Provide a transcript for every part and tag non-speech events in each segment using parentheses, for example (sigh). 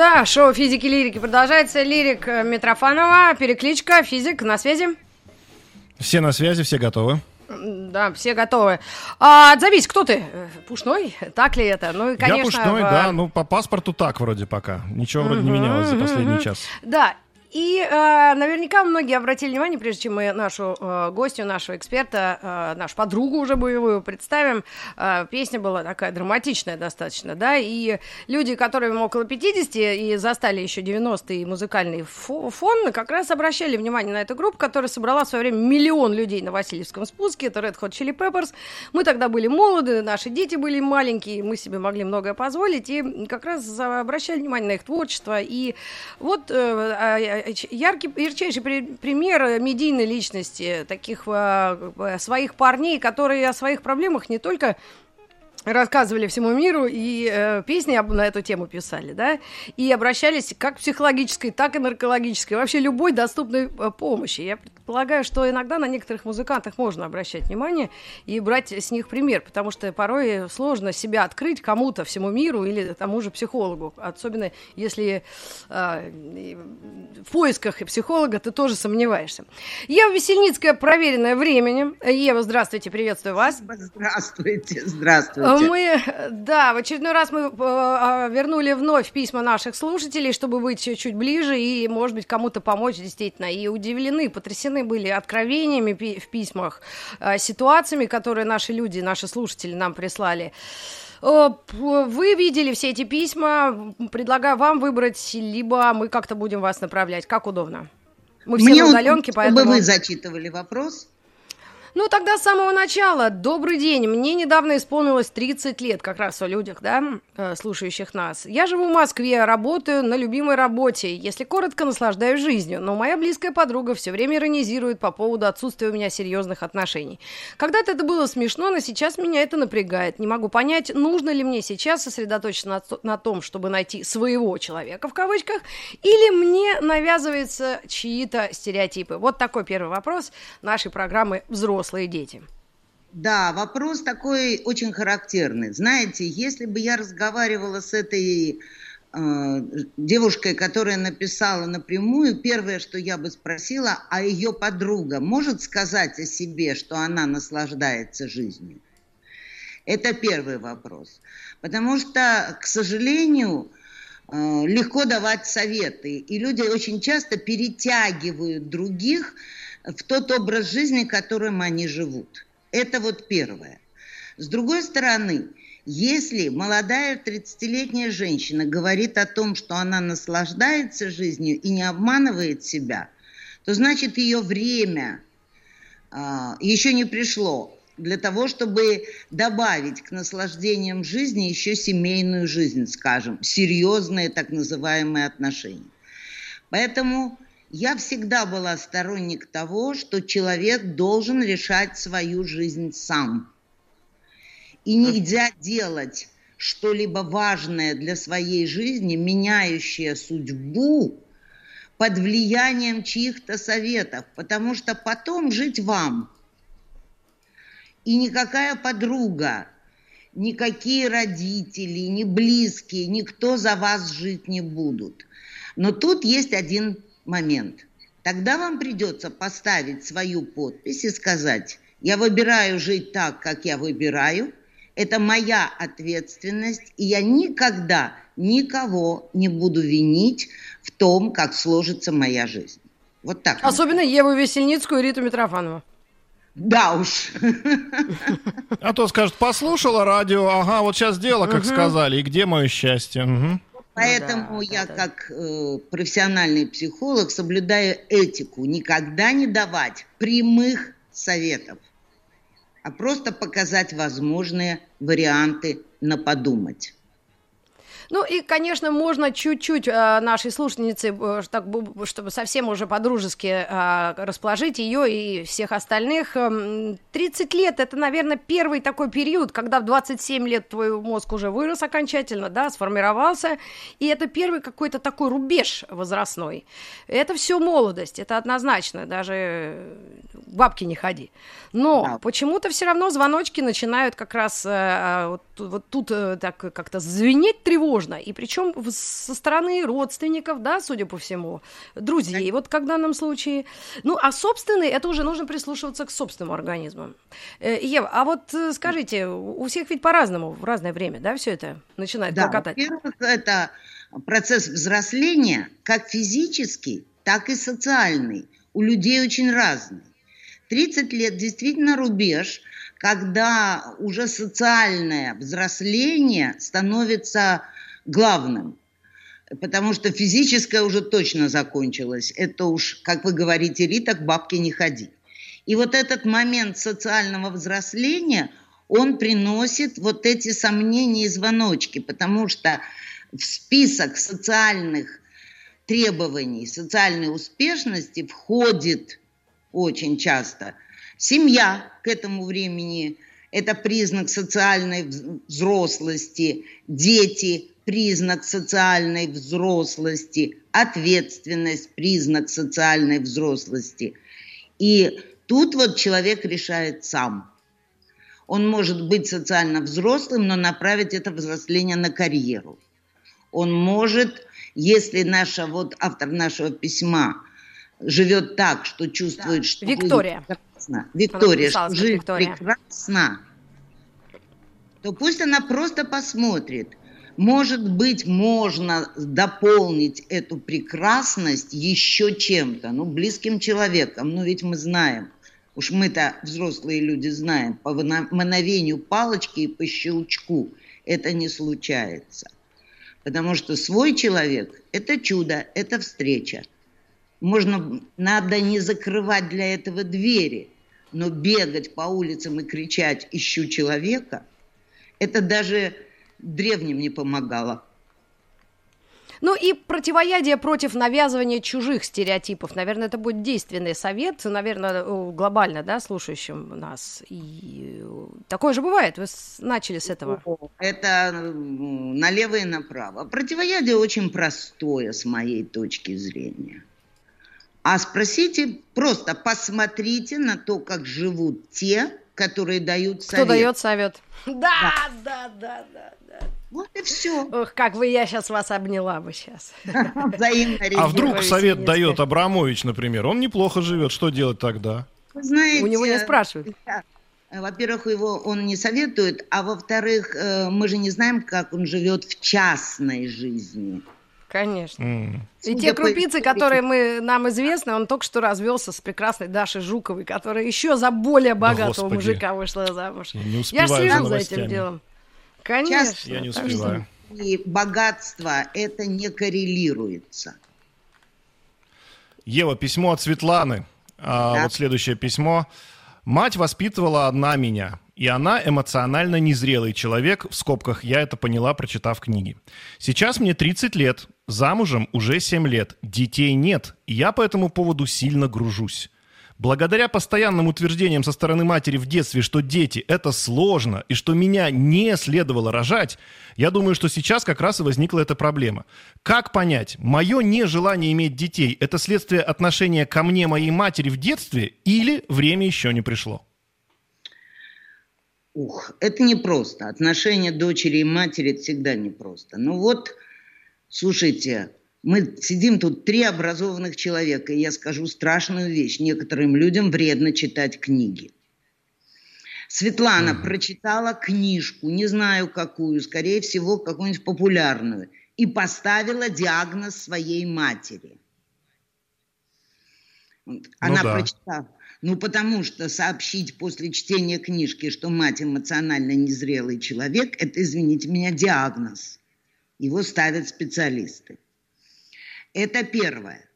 Да, шоу физики и лирики продолжается. Лирик э, Митрофанова, перекличка, физик на связи. Все на связи, все готовы. Да, все готовы. А, отзовись, кто ты? Э, Пушной? Так ли это? Ну и, конечно... Я Пушной, в- да, ну по паспорту так вроде пока. Ничего вроде не менялось за последний час. Да, и э, наверняка многие обратили внимание, прежде чем мы нашу э, гостью, нашего эксперта, э, нашу подругу уже боевую представим, э, песня была такая драматичная достаточно, да, и люди, которые около 50 и застали еще 90-й музыкальный фо- фон, как раз обращали внимание на эту группу, которая собрала в свое время миллион людей на Васильевском спуске, это Red Hot Chili Peppers. Мы тогда были молоды, наши дети были маленькие, мы себе могли многое позволить, и как раз обращали внимание на их творчество, и вот э, а, а, яркий, ярчайший при- пример э, медийной личности, таких э, э, своих парней, которые о своих проблемах не только рассказывали всему миру и э, песни об- на эту тему писали, да, и обращались как психологической, так и наркологической, вообще любой доступной э, помощи. Я предполагаю, что иногда на некоторых музыкантах можно обращать внимание и брать с них пример, потому что порой сложно себя открыть кому-то, всему миру или тому же психологу, особенно если э, в поисках психолога ты тоже сомневаешься. Ева Весельницкая, проверенная временем. Ева, здравствуйте, приветствую вас. Здравствуйте, здравствуйте. Мы, да, в очередной раз мы э, э, вернули вновь письма наших слушателей, чтобы быть чуть-чуть ближе и, может быть, кому-то помочь действительно. И удивлены, потрясены были откровениями в письмах, э, ситуациями, которые наши люди, наши слушатели нам прислали. Вы видели все эти письма, предлагаю вам выбрать, либо мы как-то будем вас направлять, как удобно. Мы все Мне на удаленке, чтобы поэтому... вы зачитывали вопрос. Ну, тогда с самого начала. Добрый день. Мне недавно исполнилось 30 лет, как раз о людях, да, э, слушающих нас. Я живу в Москве, работаю на любимой работе. Если коротко, наслаждаюсь жизнью. Но моя близкая подруга все время иронизирует по поводу отсутствия у меня серьезных отношений. Когда-то это было смешно, но сейчас меня это напрягает. Не могу понять, нужно ли мне сейчас сосредоточиться на, то- на том, чтобы найти своего человека, в кавычках, или мне навязываются чьи-то стереотипы. Вот такой первый вопрос нашей программы «Взрослые дети». Да, вопрос такой очень характерный. Знаете, если бы я разговаривала с этой э, девушкой, которая написала напрямую, первое, что я бы спросила, а ее подруга может сказать о себе, что она наслаждается жизнью? Это первый вопрос. Потому что, к сожалению, э, легко давать советы. И люди очень часто перетягивают других в тот образ жизни, которым они живут. Это вот первое. С другой стороны, если молодая 30-летняя женщина говорит о том, что она наслаждается жизнью и не обманывает себя, то значит ее время а, еще не пришло для того, чтобы добавить к наслаждениям жизни еще семейную жизнь, скажем, серьезные так называемые отношения. Поэтому я всегда была сторонник того, что человек должен решать свою жизнь сам. И нельзя делать что-либо важное для своей жизни, меняющее судьбу, под влиянием чьих-то советов, потому что потом жить вам. И никакая подруга, никакие родители, ни близкие, никто за вас жить не будут. Но тут есть один момент. Тогда вам придется поставить свою подпись и сказать, я выбираю жить так, как я выбираю, это моя ответственность, и я никогда никого не буду винить в том, как сложится моя жизнь. Вот так. Особенно Еву Весельницкую и Риту Митрофанову. Да уж. А то скажет, послушала радио, ага, вот сейчас дело, как Мгм. сказали, и где мое счастье? Мгм. Поэтому да, я, да. как э, профессиональный психолог, соблюдаю этику никогда не давать прямых советов, а просто показать возможные варианты на подумать. Ну и, конечно, можно чуть-чуть э, нашей слушательнице, э, так, чтобы совсем уже по-дружески э, расположить ее и всех остальных. 30 эм, лет – это, наверное, первый такой период, когда в 27 лет твой мозг уже вырос окончательно, да, сформировался, и это первый какой-то такой рубеж возрастной. Это все молодость, это однозначно, даже бабки не ходи. Но да. почему-то все равно звоночки начинают как раз э, вот, вот тут э, так как-то звенеть тревожно, и причем со стороны родственников, да, судя по всему, друзей, вот как в данном случае. Ну, а собственный, это уже нужно прислушиваться к собственному организму. Э, Ева, а вот э, скажите, у всех ведь по-разному, в разное время, да, все это начинает да, прокатать? во-первых, это процесс взросления, как физический, так и социальный, у людей очень разный. 30 лет действительно рубеж, когда уже социальное взросление становится главным. Потому что физическое уже точно закончилось. Это уж, как вы говорите, Рита, к бабке не ходи. И вот этот момент социального взросления, он приносит вот эти сомнения и звоночки, потому что в список социальных требований, социальной успешности входит очень часто. Семья к этому времени – это признак социальной взрослости, дети – признак социальной взрослости, ответственность – признак социальной взрослости. И тут вот человек решает сам. Он может быть социально взрослым, но направить это взросление на карьеру. Он может, если наша, вот автор нашего письма живет так, что чувствует, да. что Виктория. прекрасно, Виктория, что Виктория. прекрасна, то пусть она просто посмотрит. Может быть, можно дополнить эту прекрасность еще чем-то, ну, близким человеком. Но ведь мы знаем, уж мы-то взрослые люди знаем, по мановению палочки и по щелчку это не случается. Потому что свой человек – это чудо, это встреча – можно, надо не закрывать для этого двери, но бегать по улицам и кричать «ищу человека» это даже древним не помогало. Ну и противоядие против навязывания чужих стереотипов. Наверное, это будет действенный совет, наверное, глобально, да, слушающим нас. И такое же бывает. Вы начали с этого. Это налево и направо. Противоядие очень простое с моей точки зрения. А спросите, просто посмотрите на то, как живут те, которые дают совет. Кто дает совет? Да, да, да, да, да. Вот и все. Ох, как бы я сейчас вас обняла бы сейчас. (laughs) А вдруг совет дает Абрамович, например? Он неплохо живет, что делать тогда? Знаете, У него не спрашивают. Во-первых, его он не советует, а во-вторых, э, мы же не знаем, как он живет в частной жизни. Конечно. Mm. И те крупицы, которые мы, нам известны, он только что развелся с прекрасной Дашей Жуковой, которая еще за более богатого да, мужика вышла замуж. Я, не Я слежу за, за этим делом. Конечно. Сейчас, Я не успеваю. И богатство это не коррелируется. Ева, письмо от Светланы. А, да. Вот следующее письмо. Мать воспитывала одна меня, и она эмоционально незрелый человек, в скобках я это поняла, прочитав книги. Сейчас мне 30 лет, замужем уже 7 лет, детей нет, и я по этому поводу сильно гружусь. Благодаря постоянным утверждениям со стороны матери в детстве, что дети – это сложно, и что меня не следовало рожать, я думаю, что сейчас как раз и возникла эта проблема. Как понять, мое нежелание иметь детей – это следствие отношения ко мне моей матери в детстве или время еще не пришло? Ух, это непросто. Отношения дочери и матери – это всегда непросто. Ну вот, слушайте, мы сидим тут три образованных человека, и я скажу страшную вещь. Некоторым людям вредно читать книги. Светлана mm. прочитала книжку, не знаю какую, скорее всего, какую-нибудь популярную, и поставила диагноз своей матери. Она ну, да. прочитала. Ну, потому что сообщить после чтения книжки, что мать эмоционально незрелый человек, это, извините меня, диагноз. Его ставят специалисты. Это первое.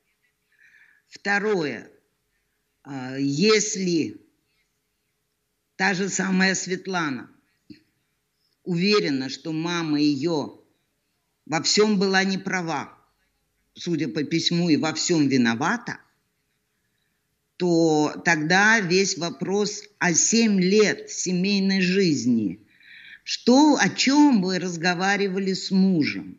Второе. А, если та же самая Светлана уверена, что мама ее во всем была не права, судя по письму, и во всем виновата, то тогда весь вопрос о 7 лет семейной жизни. Что, о чем вы разговаривали с мужем?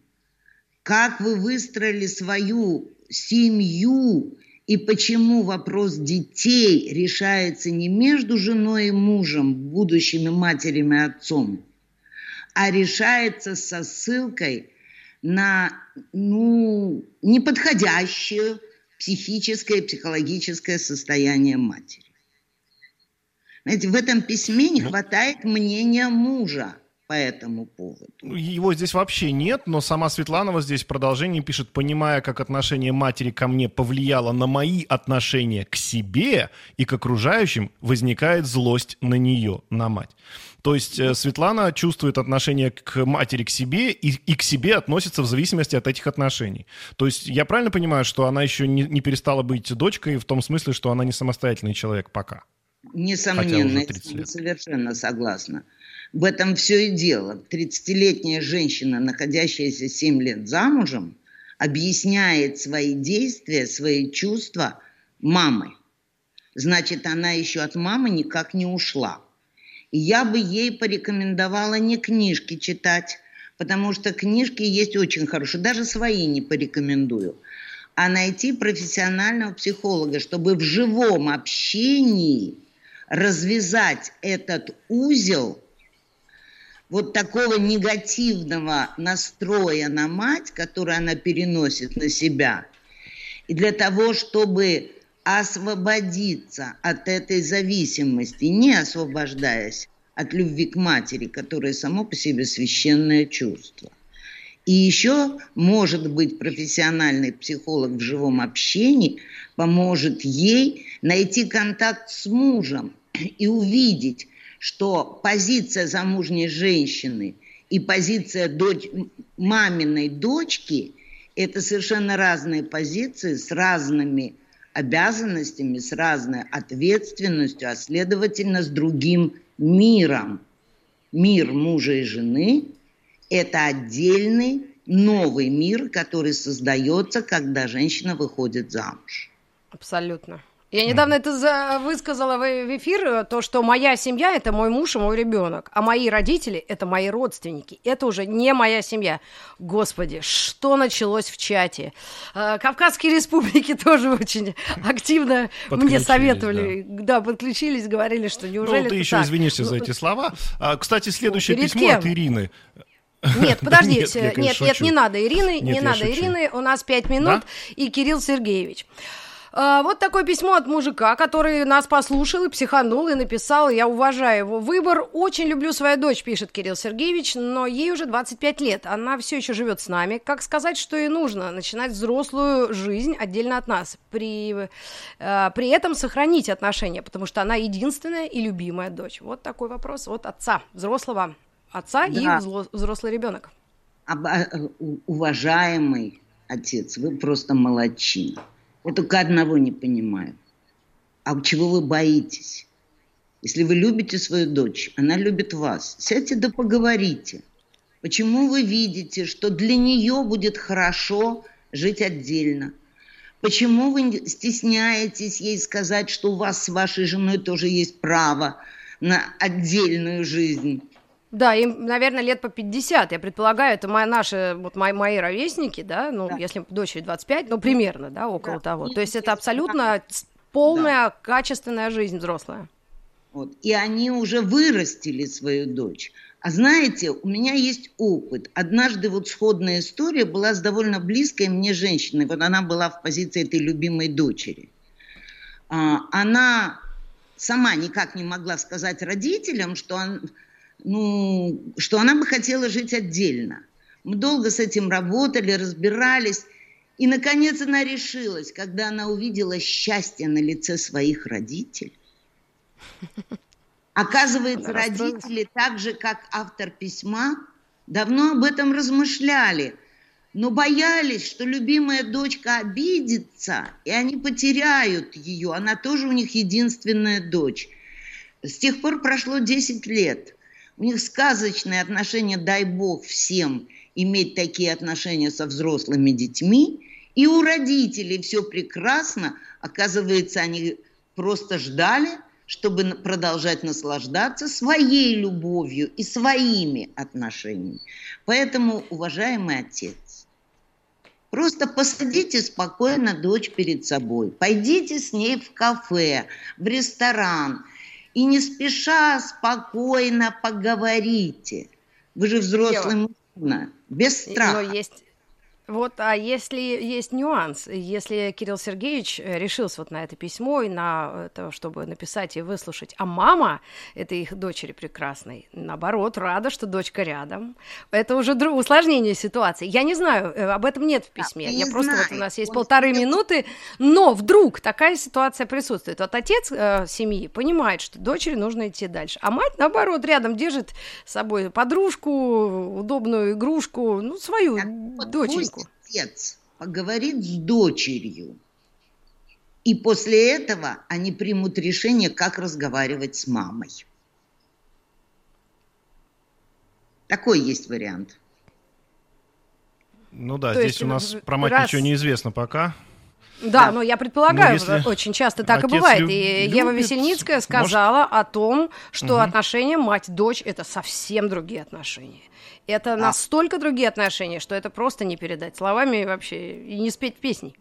Как вы выстроили свою семью и почему вопрос детей решается не между женой и мужем, будущими матерями и отцом, а решается со ссылкой на ну, неподходящее психическое и психологическое состояние матери. Знаете, в этом письме не ну. хватает мнения мужа по этому поводу. Его здесь вообще нет, но сама Светланова здесь в продолжении пишет, понимая, как отношение матери ко мне повлияло на мои отношения к себе и к окружающим, возникает злость на нее, на мать. То есть э, Светлана чувствует отношение к матери к себе и, и к себе относится в зависимости от этих отношений. То есть я правильно понимаю, что она еще не, не перестала быть дочкой в том смысле, что она не самостоятельный человек пока? Несомненно, я совершенно согласна. В этом все и дело. 30-летняя женщина, находящаяся 7 лет замужем, объясняет свои действия, свои чувства мамой. Значит, она еще от мамы никак не ушла. И я бы ей порекомендовала не книжки читать, потому что книжки есть очень хорошие, даже свои не порекомендую, а найти профессионального психолога, чтобы в живом общении развязать этот узел – вот такого негативного настроя на мать, который она переносит на себя. И для того, чтобы освободиться от этой зависимости, не освобождаясь от любви к матери, которая само по себе священное чувство. И еще, может быть, профессиональный психолог в живом общении поможет ей найти контакт с мужем и увидеть, что позиция замужней женщины и позиция дочь, маминой дочки – это совершенно разные позиции с разными обязанностями, с разной ответственностью, а следовательно с другим миром. Мир мужа и жены – это отдельный новый мир, который создается, когда женщина выходит замуж. Абсолютно. Я недавно это высказала в эфир, э, то, что моя семья – это мой муж и мой ребенок, а мои родители – это мои родственники. Это уже не моя семья. Господи, что началось в чате? Э, Кавказские республики (laughs) тоже очень активно мне советовали. Да. да, подключились, говорили, что неужели Ну, ты еще так? извинишься за ну, эти слова. А, кстати, следующее Перед письмо кем? от Ирины. Нет, (laughs) подождите, нет, нет, нет, не надо Ирины, не надо Ирины, у нас пять минут, и Кирилл Сергеевич. А, вот такое письмо от мужика, который нас послушал и психанул, и написал, я уважаю его выбор. Очень люблю свою дочь, пишет Кирилл Сергеевич, но ей уже 25 лет. Она все еще живет с нами. Как сказать, что ей нужно? Начинать взрослую жизнь отдельно от нас. При, э, при этом сохранить отношения, потому что она единственная и любимая дочь. Вот такой вопрос от отца, взрослого отца да. и взрослый ребенок. Э, уважаемый отец, вы просто молодчина. Я только одного не понимаю. А чего вы боитесь? Если вы любите свою дочь, она любит вас. Сядьте да поговорите. Почему вы видите, что для нее будет хорошо жить отдельно? Почему вы стесняетесь ей сказать, что у вас с вашей женой тоже есть право на отдельную жизнь? Да, им, наверное, лет по 50. Я предполагаю, это мои, наши, вот мои, мои ровесники, да, ну, да. если дочери 25, ну, примерно, да, около да. того. То есть это абсолютно полная, да. качественная жизнь взрослая. Вот. И они уже вырастили свою дочь. А знаете, у меня есть опыт. Однажды вот сходная история была с довольно близкой мне женщиной. Вот она была в позиции этой любимой дочери. А, она сама никак не могла сказать родителям, что он, ну, что она бы хотела жить отдельно. Мы долго с этим работали, разбирались. И, наконец, она решилась, когда она увидела счастье на лице своих родителей. Оказывается, родители, так же, как автор письма, давно об этом размышляли, но боялись, что любимая дочка обидится, и они потеряют ее. Она тоже у них единственная дочь. С тех пор прошло 10 лет – у них сказочные отношения, дай бог, всем. иметь такие отношения со взрослыми детьми, и у родителей все прекрасно. Оказывается, они просто ждали, чтобы продолжать наслаждаться своей любовью и своими отношениями. Поэтому, уважаемый отец, просто посадите спокойно дочь перед собой, пойдите с ней в кафе, в ресторан и не спеша спокойно поговорите. Вы же взрослый мужчина, без страха. Но есть вот, а если есть нюанс, если Кирилл Сергеевич э, решился вот на это письмо и на то, чтобы написать и выслушать, а мама этой их дочери прекрасной, наоборот, рада, что дочка рядом, это уже друг... усложнение ситуации. Я не знаю, э, об этом нет в письме. Я, Я просто знаю. вот у нас есть Он полторы минуты, но вдруг такая ситуация присутствует. Вот отец э, семьи понимает, что дочери нужно идти дальше, а мать наоборот рядом держит с собой подружку, удобную игрушку, ну свою так, доченьку отец поговорит с дочерью, и после этого они примут решение, как разговаривать с мамой. Такой есть вариант. Ну да, То здесь у нас про мать раз... ничего не известно пока. Да, да, но я предполагаю, но очень часто так и бывает. Люб... И Ева Весельницкая сказала может... о том, что угу. отношения мать-дочь это совсем другие отношения. Это а. настолько другие отношения, что это просто не передать словами и вообще и не спеть песней.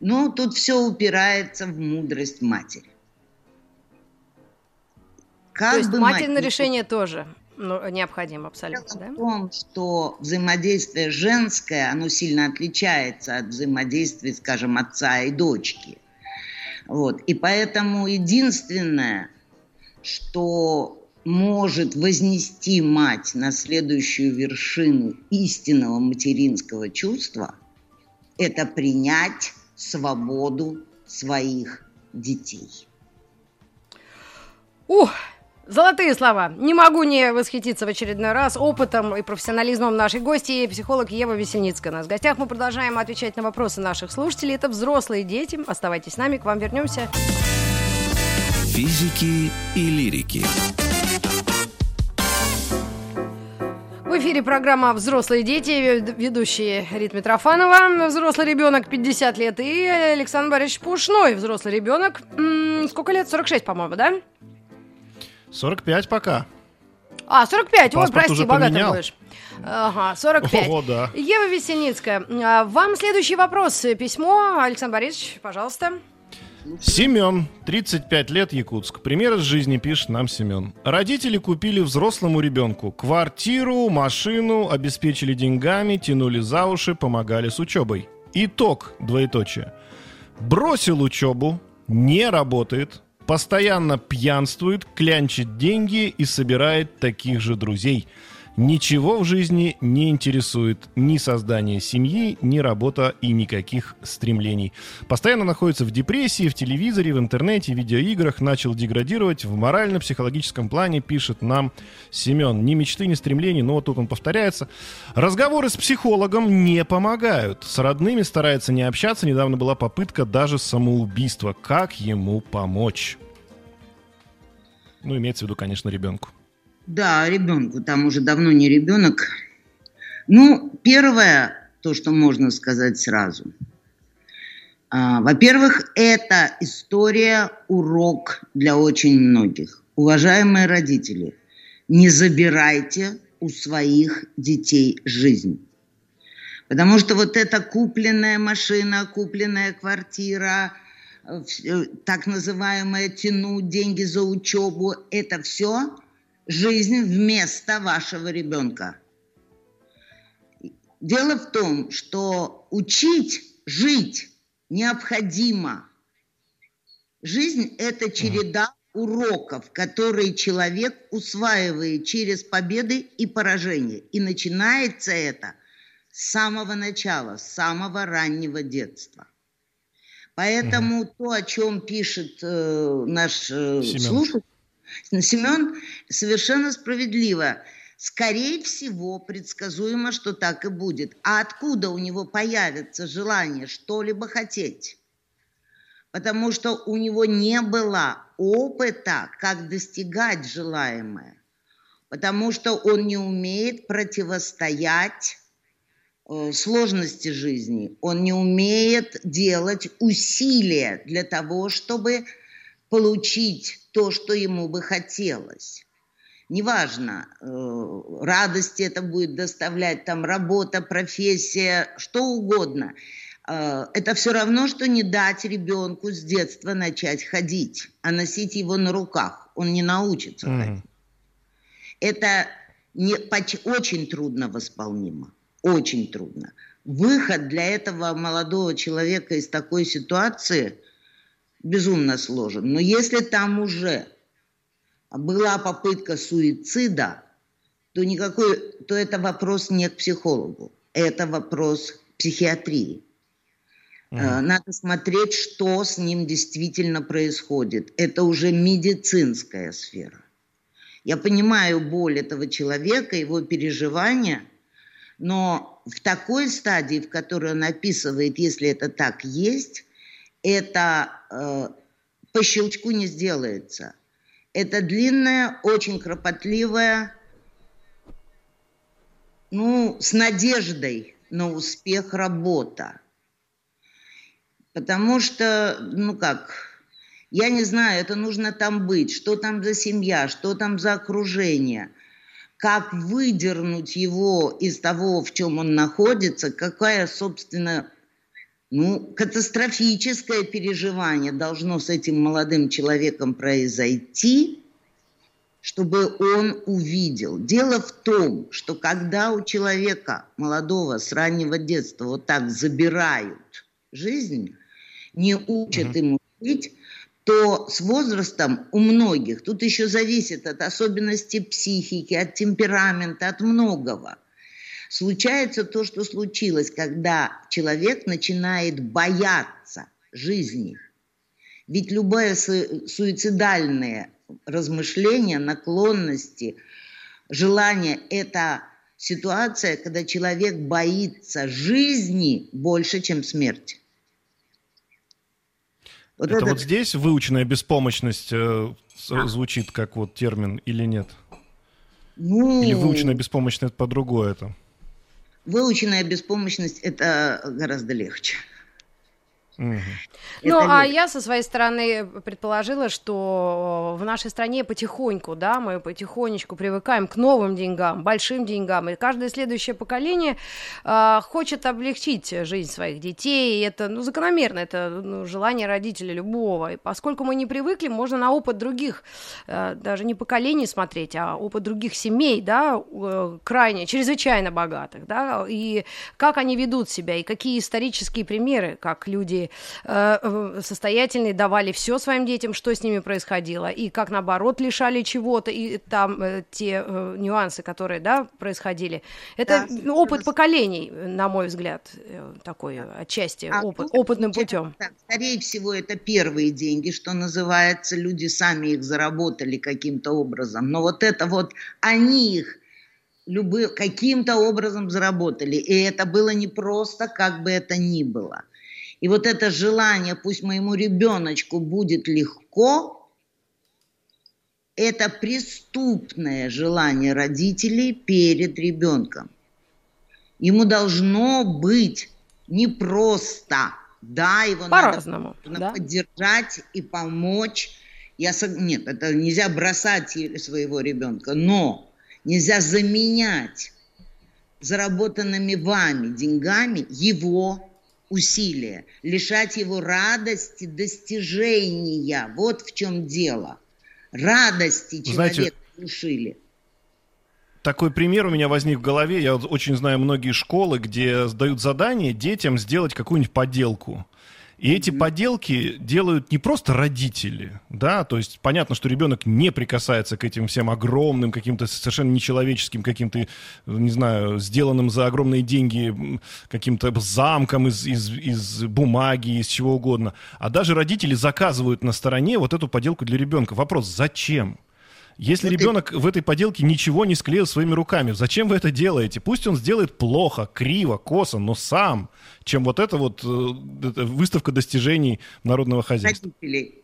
Ну, тут все упирается в мудрость матери. Как То есть матерное мать... решение тоже ну, необходимо абсолютно, Дело да? в том, что взаимодействие женское, оно сильно отличается от взаимодействия, скажем, отца и дочки. Вот. И поэтому единственное, что может вознести мать на следующую вершину истинного материнского чувства, это принять свободу своих детей. Ух, Золотые слова. Не могу не восхититься в очередной раз опытом и профессионализмом нашей гости, психолог Ева Весельницкая. У нас в гостях мы продолжаем отвечать на вопросы наших слушателей. Это взрослые дети. Оставайтесь с нами, к вам вернемся. Физики и лирики. В эфире программа «Взрослые дети», ведущие Рит Митрофанова, взрослый ребенок 50 лет, и Александр Борисович Пушной, взрослый ребенок. Сколько лет? 46, по-моему, да? 45 пока. А, 45, Паспорт ой, прости, богатый будешь. Ага, 45. О, да. Ева Весеницкая, а, вам следующий вопрос. Письмо, Александр Борисович, пожалуйста. Семен, 35 лет, Якутск. Пример из жизни пишет нам Семен. Родители купили взрослому ребенку квартиру, машину, обеспечили деньгами, тянули за уши, помогали с учебой. Итог, двоеточие. Бросил учебу, не работает, Постоянно пьянствует, клянчит деньги и собирает таких же друзей. Ничего в жизни не интересует ни создание семьи, ни работа и никаких стремлений. Постоянно находится в депрессии, в телевизоре, в интернете, в видеоиграх, начал деградировать в морально-психологическом плане, пишет нам Семен. Ни мечты, ни стремлений, но вот тут он повторяется. Разговоры с психологом не помогают. С родными старается не общаться. Недавно была попытка даже самоубийства. Как ему помочь? Ну, имеется в виду, конечно, ребенку. Да, ребенку, там уже давно не ребенок. Ну, первое, то, что можно сказать сразу. А, во-первых, это история, урок для очень многих. Уважаемые родители, не забирайте у своих детей жизнь. Потому что вот эта купленная машина, купленная квартира, э, так называемое тянуть деньги за учебу, это все жизнь вместо вашего ребенка. Дело в том, что учить жить необходимо. Жизнь – это череда уроков, которые человек усваивает через победы и поражения. И начинается это с самого начала, с самого раннего детства. Поэтому угу. то, о чем пишет э, наш э, слушатель, Семен совершенно справедливо. Скорее всего, предсказуемо, что так и будет. А откуда у него появится желание что-либо хотеть? Потому что у него не было опыта, как достигать желаемое. потому что он не умеет противостоять э, сложности жизни, он не умеет делать усилия для того, чтобы получить то, что ему бы хотелось. Неважно, э, радости это будет доставлять, там работа, профессия, что угодно. Э, это все равно, что не дать ребенку с детства начать ходить, а носить его на руках. Он не научится mm-hmm. ходить. Это не, очень трудно восполнимо. Очень трудно. Выход для этого молодого человека из такой ситуации безумно сложен. Но если там уже была попытка суицида, то никакой, то это вопрос не к психологу, это вопрос психиатрии. Mm. Надо смотреть, что с ним действительно происходит. Это уже медицинская сфера. Я понимаю боль этого человека, его переживания, но в такой стадии, в которой он описывает, если это так есть, это э, по щелчку не сделается. Это длинная, очень кропотливая, ну, с надеждой на успех работа. Потому что, ну как, я не знаю, это нужно там быть, что там за семья, что там за окружение, как выдернуть его из того, в чем он находится, какая, собственно, ну, катастрофическое переживание должно с этим молодым человеком произойти, чтобы он увидел. Дело в том, что когда у человека молодого с раннего детства вот так забирают жизнь, не учат mm-hmm. ему жить, то с возрастом у многих, тут еще зависит от особенностей психики, от темперамента, от многого, случается то, что случилось, когда человек начинает бояться жизни. Ведь любое суицидальное размышление, наклонности, желание – это ситуация, когда человек боится жизни больше, чем смерти. Вот это, это вот здесь выученная беспомощность э, а. звучит как вот термин или нет? Ну, или выученная беспомощность по-другому это? Выученная беспомощность это гораздо легче. Угу. Ну, а я со своей стороны предположила, что в нашей стране потихоньку, да, мы потихонечку привыкаем к новым деньгам, большим деньгам, и каждое следующее поколение э, хочет облегчить жизнь своих детей, и это, ну, закономерно, это ну, желание родителей любого, и поскольку мы не привыкли, можно на опыт других, э, даже не поколений смотреть, а опыт других семей, да, э, крайне, чрезвычайно богатых, да, и как они ведут себя, и какие исторические примеры, как люди э, состоятельные давали все своим детям, что с ними происходило, и как наоборот лишали чего-то, и там э, те э, нюансы, которые, да, происходили. Это да, опыт поколений, на мой взгляд, э, такой отчасти а опыт, тут, опытным путем. Так, скорее всего, это первые деньги, что называется, люди сами их заработали каким-то образом, но вот это вот они их любы, каким-то образом заработали. И это было не просто, как бы это ни было. И вот это желание, пусть моему ребеночку будет легко, это преступное желание родителей перед ребенком. Ему должно быть непросто. Да, его надо да? поддержать и помочь. Я, нет, это нельзя бросать своего ребенка, но нельзя заменять заработанными вами деньгами его усилия, лишать его радости достижения. Вот в чем дело. Радости человека Знаете, лишили. Такой пример у меня возник в голове. Я очень знаю многие школы, где сдают задание детям сделать какую-нибудь поделку. И эти поделки делают не просто родители, да, то есть понятно, что ребенок не прикасается к этим всем огромным, каким-то совершенно нечеловеческим, каким-то, не знаю, сделанным за огромные деньги каким-то замком из, из, из бумаги, из чего угодно. А даже родители заказывают на стороне вот эту поделку для ребенка. Вопрос, зачем? Если ребенок в этой поделке ничего не склеил своими руками, зачем вы это делаете? Пусть он сделает плохо, криво, косо, но сам, чем вот эта вот э, выставка достижений народного хозяйства. Родителей.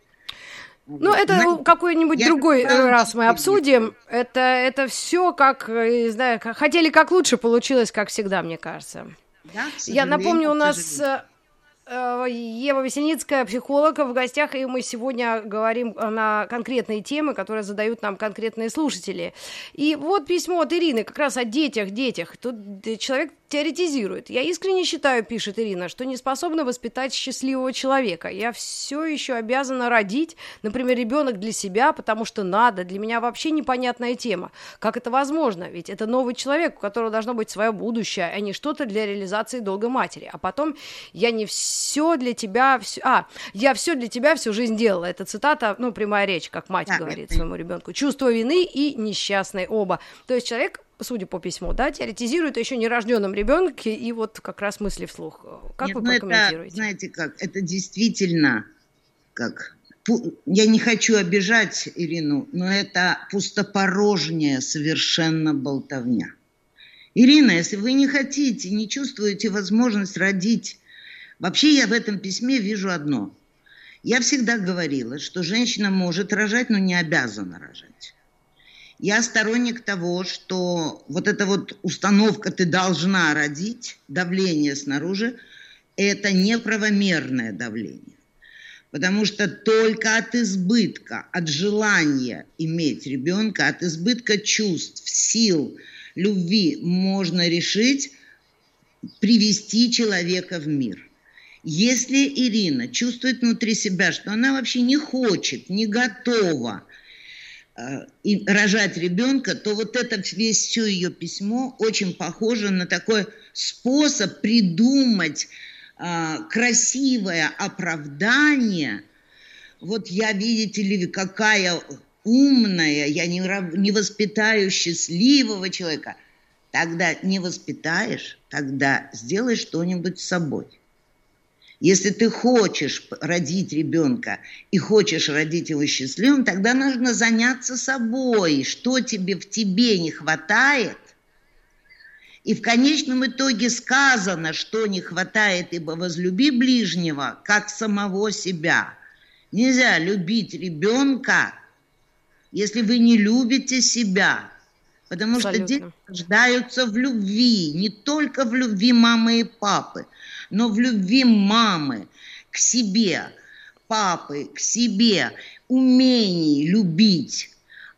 Ну, это какой-нибудь другой раз мы обсудим. Это, это все как, не знаю, как, хотели как лучше, получилось как всегда, мне кажется. Да, Я напомню, у нас Э, Ева Весельницкая, психолог, в гостях, и мы сегодня говорим на конкретные темы, которые задают нам конкретные слушатели. И вот письмо от Ирины, как раз о детях, детях. Тут человек теоретизирует. Я искренне считаю, пишет Ирина, что не способна воспитать счастливого человека. Я все еще обязана родить, например, ребенок для себя, потому что надо. Для меня вообще непонятная тема. Как это возможно? Ведь это новый человек, у которого должно быть свое будущее, а не что-то для реализации долга матери. А потом я не все для тебя, все... а, я все для тебя всю жизнь делала. Это цитата, ну, прямая речь, как мать да, говорит своему ребенку. Чувство вины и несчастной оба. То есть человек судя по письму, да, теоретизирует о еще нерожденном ребенке и вот как раз мысли вслух. Как Нет, вы ну прокомментируете? Это, знаете как, это действительно как я не хочу обижать Ирину, но это пустопорожняя совершенно болтовня. Ирина, если вы не хотите, не чувствуете возможность родить, вообще я в этом письме вижу одно. Я всегда говорила, что женщина может рожать, но не обязана рожать. Я сторонник того, что вот эта вот установка «ты должна родить», давление снаружи, это неправомерное давление. Потому что только от избытка, от желания иметь ребенка, от избытка чувств, сил, любви можно решить привести человека в мир. Если Ирина чувствует внутри себя, что она вообще не хочет, не готова и рожать ребенка, то вот это весь все ее письмо очень похоже на такой способ придумать э, красивое оправдание. Вот я, видите ли, какая умная, я не, не воспитаю счастливого человека. Тогда не воспитаешь, тогда сделай что-нибудь с собой. Если ты хочешь родить ребенка и хочешь родить его счастливым, тогда нужно заняться собой, что тебе в тебе не хватает. И в конечном итоге сказано, что не хватает, ибо возлюби ближнего, как самого себя. Нельзя любить ребенка, если вы не любите себя. Потому Абсолютно. что дети рождаются в любви, не только в любви мамы и папы – но в любви мамы к себе, папы к себе, умении любить,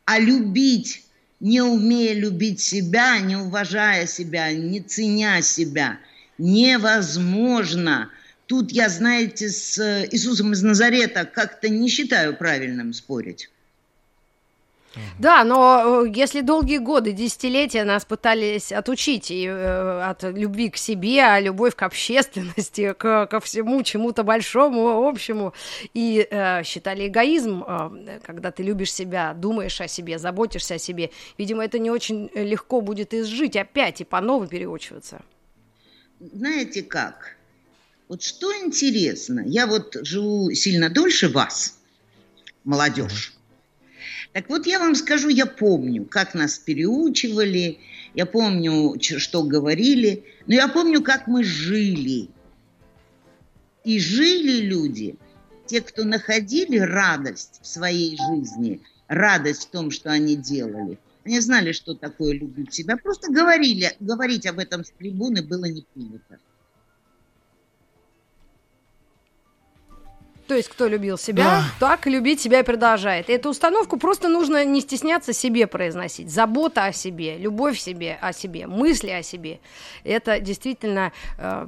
а любить, не умея любить себя, не уважая себя, не ценя себя, невозможно. Тут я, знаете, с Иисусом из Назарета как-то не считаю правильным спорить. Да, но э, если долгие годы, десятилетия нас пытались отучить и, э, от любви к себе, а любовь к общественности, к, ко всему чему-то большому, общему, и э, считали эгоизм, э, когда ты любишь себя, думаешь о себе, заботишься о себе, видимо, это не очень легко будет изжить опять и по новой переучиваться. Знаете как? Вот что интересно, я вот живу сильно дольше вас, молодежь. Так вот, я вам скажу, я помню, как нас переучивали, я помню, что говорили, но я помню, как мы жили. И жили люди, те, кто находили радость в своей жизни, радость в том, что они делали. Они знали, что такое любить себя. Просто говорили, говорить об этом с трибуны было не принято. То есть, кто любил себя, да. так любить себя и продолжает. И эту установку просто нужно не стесняться себе произносить. Забота о себе, любовь себе, о себе, мысли о себе. Это действительно э,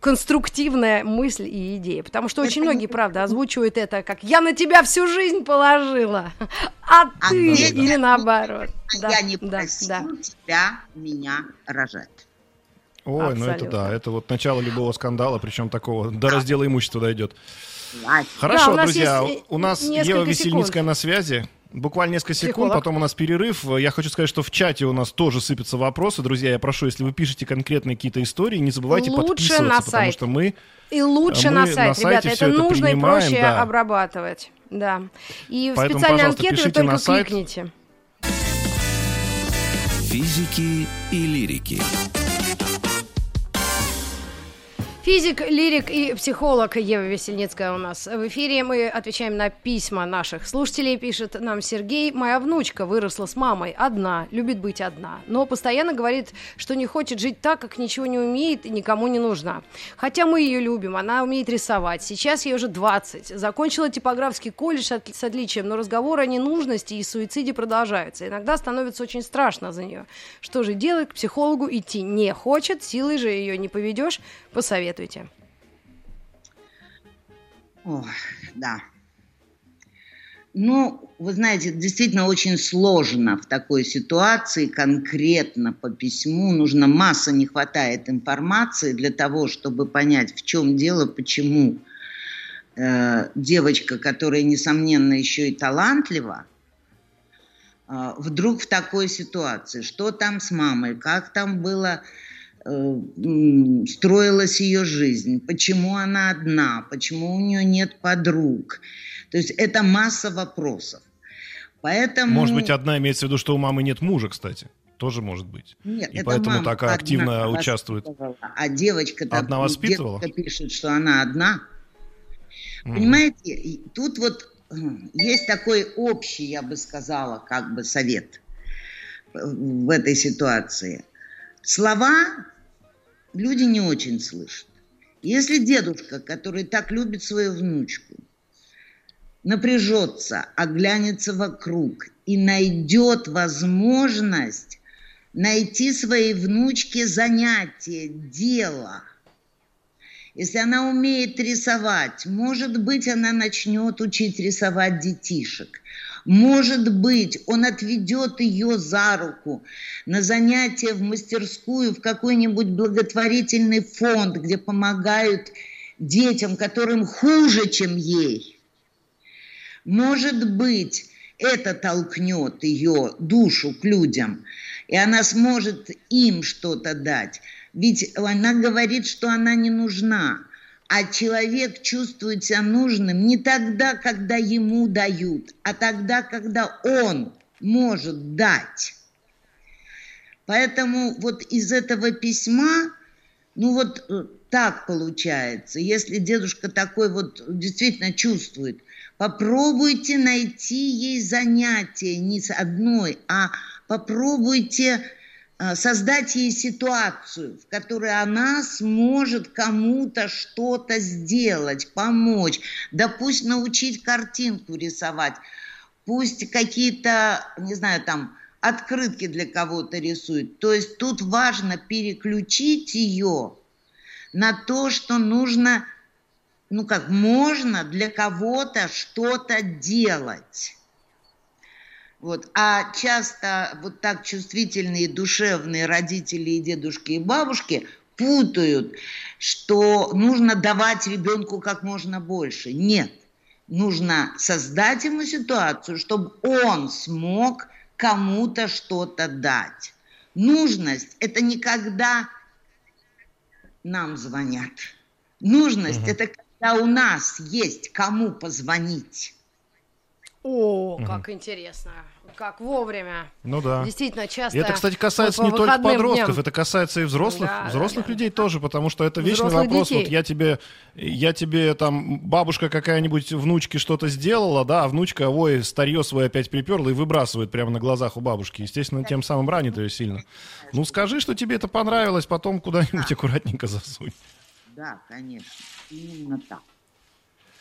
конструктивная мысль и идея. Потому что очень многие, правда, озвучивают это как «я на тебя всю жизнь положила, (laughs) а, а ты» или наоборот. А да, я не да, просил да. тебя меня рожать. Ой, Абсолютно. ну это да, это вот начало любого скандала, причем такого до раздела имущества дойдет. Хорошо, да, друзья, у нас Ева Весельницкая секунд. на связи. Буквально несколько секунд, Психолог. потом у нас перерыв. Я хочу сказать, что в чате у нас тоже сыпятся вопросы. Друзья, я прошу, если вы пишете конкретные какие-то истории, не забывайте лучше подписываться, на сайт. потому что мы И лучше мы на сайт, на ребята, это нужно и проще да. обрабатывать. Да. И Поэтому, в специальной анкеты вы только кликните. Физики и лирики. Физик, лирик и психолог Ева Весельницкая у нас в эфире. Мы отвечаем на письма наших слушателей. Пишет нам Сергей. Моя внучка выросла с мамой одна, любит быть одна, но постоянно говорит, что не хочет жить так, как ничего не умеет и никому не нужна. Хотя мы ее любим, она умеет рисовать. Сейчас ей уже 20. Закончила типографский колледж с отличием, но разговоры о ненужности и суициде продолжаются. Иногда становится очень страшно за нее. Что же делать? К психологу идти не хочет, силой же ее не поведешь. Посоветуй посоветуете? О, да. Ну, вы знаете, действительно очень сложно в такой ситуации, конкретно по письму. Нужно масса, не хватает информации для того, чтобы понять, в чем дело, почему э, девочка, которая, несомненно, еще и талантлива, э, вдруг в такой ситуации. Что там с мамой, как там было строилась ее жизнь, почему она одна, почему у нее нет подруг. То есть это масса вопросов. Поэтому... Может быть, одна имеется в виду, что у мамы нет мужа, кстати. Тоже может быть. Нет, И поэтому так активно участвует. А девочка одна воспитывала? Девочка пишет, что она одна. Mm. Понимаете, тут вот есть такой общий, я бы сказала, как бы совет в этой ситуации. Слова люди не очень слышат. Если дедушка, который так любит свою внучку, напряжется, оглянется вокруг и найдет возможность найти своей внучке занятие, дело. Если она умеет рисовать, может быть, она начнет учить рисовать детишек. Может быть, он отведет ее за руку на занятия в мастерскую, в какой-нибудь благотворительный фонд, где помогают детям, которым хуже, чем ей. Может быть, это толкнет ее душу к людям, и она сможет им что-то дать. Ведь она говорит, что она не нужна. А человек чувствует себя нужным не тогда, когда ему дают, а тогда, когда он может дать. Поэтому вот из этого письма, ну вот э, так получается. Если дедушка такой вот действительно чувствует, попробуйте найти ей занятие не с одной, а попробуйте создать ей ситуацию, в которой она сможет кому-то что-то сделать, помочь, да пусть научить картинку рисовать, пусть какие-то, не знаю, там, открытки для кого-то рисует. То есть тут важно переключить ее на то, что нужно, ну как, можно для кого-то что-то делать. Вот. А часто вот так чувствительные, душевные родители и дедушки и бабушки путают, что нужно давать ребенку как можно больше. Нет, нужно создать ему ситуацию, чтобы он смог кому-то что-то дать. Нужность – это не когда нам звонят. Нужность угу. – это когда у нас есть кому позвонить. О, угу. как интересно. Как вовремя. Ну да. Действительно, часто. И это, кстати, касается не только подростков, дням. это касается и взрослых, да, взрослых да, людей да. тоже, потому что это вечный Взрослых вопрос. Детей. Вот я тебе, я тебе там бабушка какая-нибудь внучке что-то сделала, да, а внучка, ой, старье свое опять приперла и выбрасывает прямо на глазах у бабушки. Естественно, тем самым ранит ее сильно. Ну скажи, что тебе это понравилось, потом куда-нибудь аккуратненько засунь. Да, конечно. Именно так.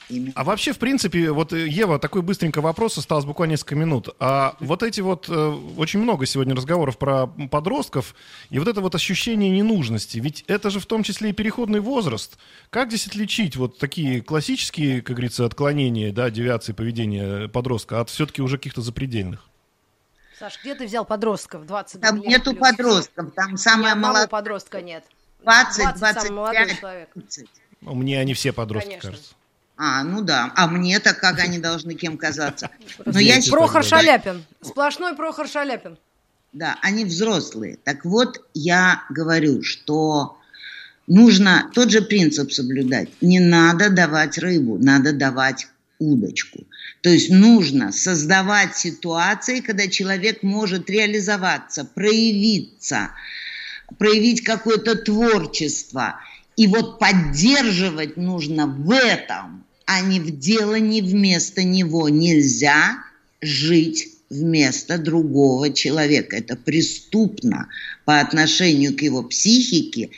Именно. А вообще, в принципе, вот, э, Ева, такой быстренький вопрос, осталось буквально несколько минут. А вот эти вот, э, очень много сегодня разговоров про подростков, и вот это вот ощущение ненужности, ведь это же в том числе и переходный возраст. Как здесь отличить вот такие классические, как говорится, отклонения, да, девиации поведения подростка от все-таки уже каких-то запредельных? Саш, где ты взял подростков? 20 Там нету плюс. подростков, там самая молодая. подростка нет. 20, 20 25, самый молодой человек. 30. Ну, мне они все подростки, Конечно. кажется. А, ну да. А мне-то как они должны кем казаться? (laughs) Но я Прохор Шаляпин. Сплошной Прохор Шаляпин. Да, они взрослые. Так вот, я говорю, что нужно тот же принцип соблюдать. Не надо давать рыбу, надо давать удочку. То есть нужно создавать ситуации, когда человек может реализоваться, проявиться, проявить какое-то творчество – И вот поддерживать нужно в этом, а не в делании вместо него. Нельзя жить вместо другого человека. Это преступно по отношению к его психике,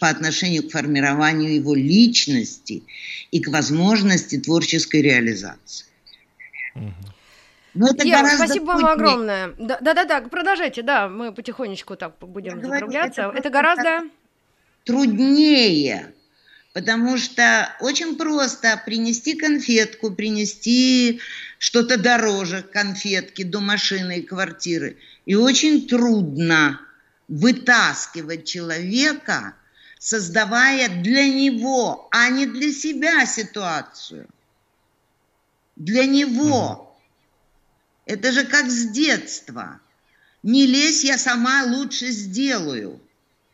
по отношению к формированию его личности и к возможности творческой реализации. Но это Ева, спасибо вам огромное. Да-да-да, продолжайте, да, мы потихонечку так будем закругляться. Это, это гораздо... Труднее, потому что очень просто принести конфетку, принести что-то дороже конфетки до машины и квартиры. И очень трудно вытаскивать человека, создавая для него, а не для себя ситуацию. Для него. Это же как с детства. Не лезь, я сама лучше сделаю.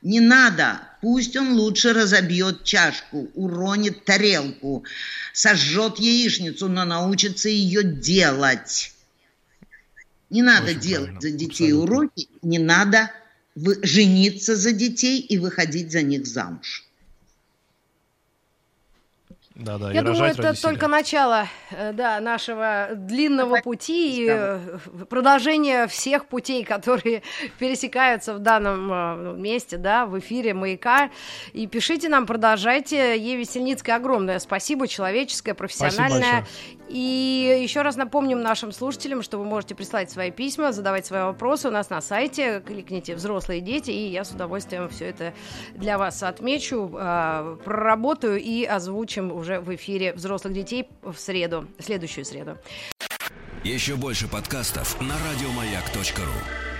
Не надо. Пусть он лучше разобьет чашку, уронит тарелку, сожжет яичницу, но научится ее делать. Не надо Очень делать правильно. за детей Абсолютно. уроки, не надо жениться за детей и выходить за них замуж. Да, да, Я думаю, это только начало э, да, нашего длинного пути и э, продолжение всех путей, (laughs) которые пересекаются в данном э, месте, да, в эфире «Маяка». И пишите нам, продолжайте. Еве Сельницкой огромное спасибо, человеческое, профессиональное. И еще раз напомним нашим слушателям, что вы можете прислать свои письма, задавать свои вопросы у нас на сайте. Кликните «Взрослые дети», и я с удовольствием все это для вас отмечу, проработаю и озвучим уже в эфире взрослых детей в среду, в следующую среду. Еще больше подкастов на радиомаяк.ру